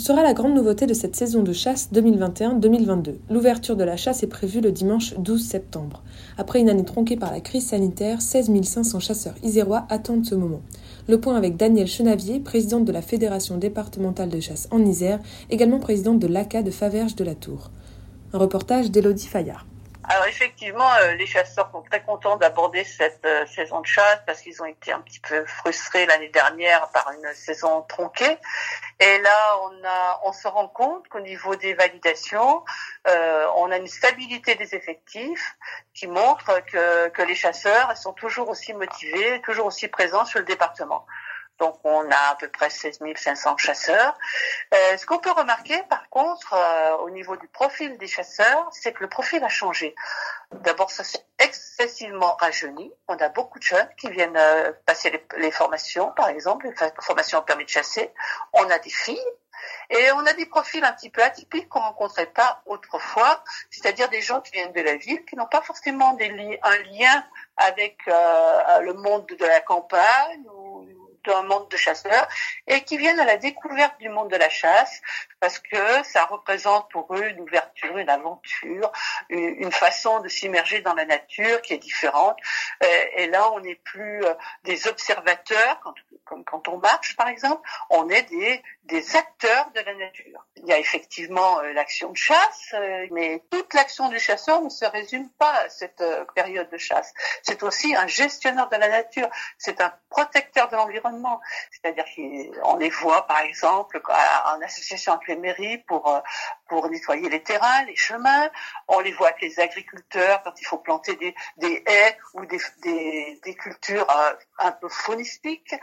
Ce sera la grande nouveauté de cette saison de chasse 2021-2022. L'ouverture de la chasse est prévue le dimanche 12 septembre. Après une année tronquée par la crise sanitaire, 16 500 chasseurs isérois attendent ce moment. Le point avec Danielle Chenavier, présidente de la Fédération départementale de chasse en Isère, également présidente de l'ACA de Faverges de la Tour. Un reportage d'Élodie Fayard. Alors effectivement, euh, les chasseurs sont très contents d'aborder cette euh, saison de chasse parce qu'ils ont été un petit peu frustrés l'année dernière par une saison tronquée. Et là, on se rend compte qu'au niveau des validations, euh, on a une stabilité des effectifs qui montre que, que les chasseurs sont toujours aussi motivés, toujours aussi présents sur le département. Donc on a à peu près 16 500 chasseurs. Euh, ce qu'on peut remarquer par contre euh, au niveau du profil des chasseurs, c'est que le profil a changé. D'abord, ça s'est excessivement rajeuni. On a beaucoup de jeunes qui viennent euh, passer les, formations, par exemple, les formations en permis de chasser. On a des filles et on a des profils un petit peu atypiques qu'on rencontrait pas autrefois, c'est-à-dire des gens qui viennent de la ville, qui n'ont pas forcément un lien avec le monde de la campagne d'un monde de chasseurs et qui viennent à la découverte du monde de la chasse parce que ça représente pour eux une ouverture, une aventure, une façon de s'immerger dans la nature qui est différente. Et là, on n'est plus euh, des observateurs, comme quand on marche par exemple, on est des, des acteurs de la nature. Il y a effectivement euh, l'action de chasse, euh, mais toute l'action du chasseur ne se résume pas à cette période de chasse. C'est aussi un gestionnaire de la nature, c'est un protecteur de l'environnement. C'est-à-dire qu'on les voit par exemple en association avec les mairies pour euh, pour nettoyer les terrains, les chemins. On les voit avec les agriculteurs quand il faut planter des, des haies ou des, des, des cultures euh, un peu faunistiques.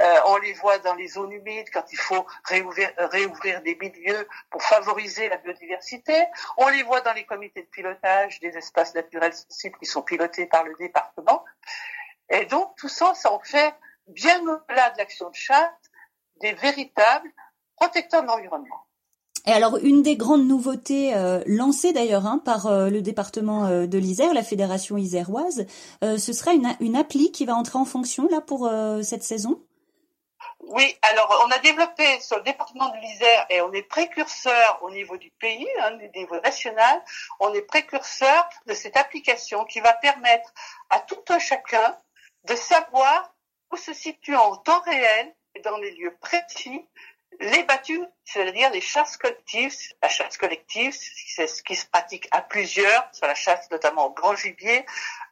Euh, on les voit dans les zones humides quand il faut réouvrir, réouvrir des milieux pour favoriser la biodiversité. On les voit dans les comités de pilotage des espaces naturels sensibles qui sont pilotés par le département. Et donc tout ça, ça en fait bien au-delà de l'action de chasse des véritables protecteurs de l'environnement. Et alors, une des grandes nouveautés euh, lancées d'ailleurs hein, par euh, le département euh, de l'Isère, la fédération iséroise, euh, ce sera une, une, appli qui va entrer en fonction là pour cette saison? Oui, alors on a développé sur le département de l'Isère et on est précurseur au niveau du pays, hein, du niveau national, on est précurseur de cette application qui va permettre à tout un chacun de savoir se situe en temps réel et dans les lieux précis les battues, c'est-à-dire les chasses collectives. La chasse collective, c'est ce qui se pratique à plusieurs, sur la chasse notamment au grand gibier,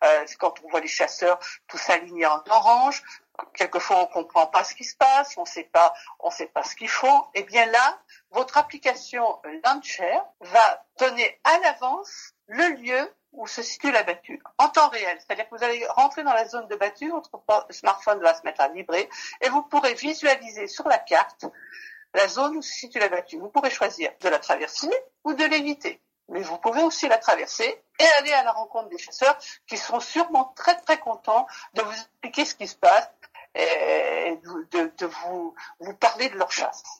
euh, quand on voit les chasseurs tous alignés en orange. Quelquefois, on comprend pas ce qui se passe, on sait pas, on sait pas ce qu'ils font. Et eh bien là, votre application Launcher va donner à l'avance le lieu où se situe la battue en temps réel. C'est-à-dire que vous allez rentrer dans la zone de battue, votre smartphone va se mettre à vibrer et vous pourrez visualiser sur la carte la zone où se situe la battue. Vous pourrez choisir de la traverser ou de l'éviter. Mais vous pouvez aussi la traverser et aller à la rencontre des chasseurs qui seront sûrement très très contents de vous expliquer ce qui se passe et de, vous parler de leur chasse.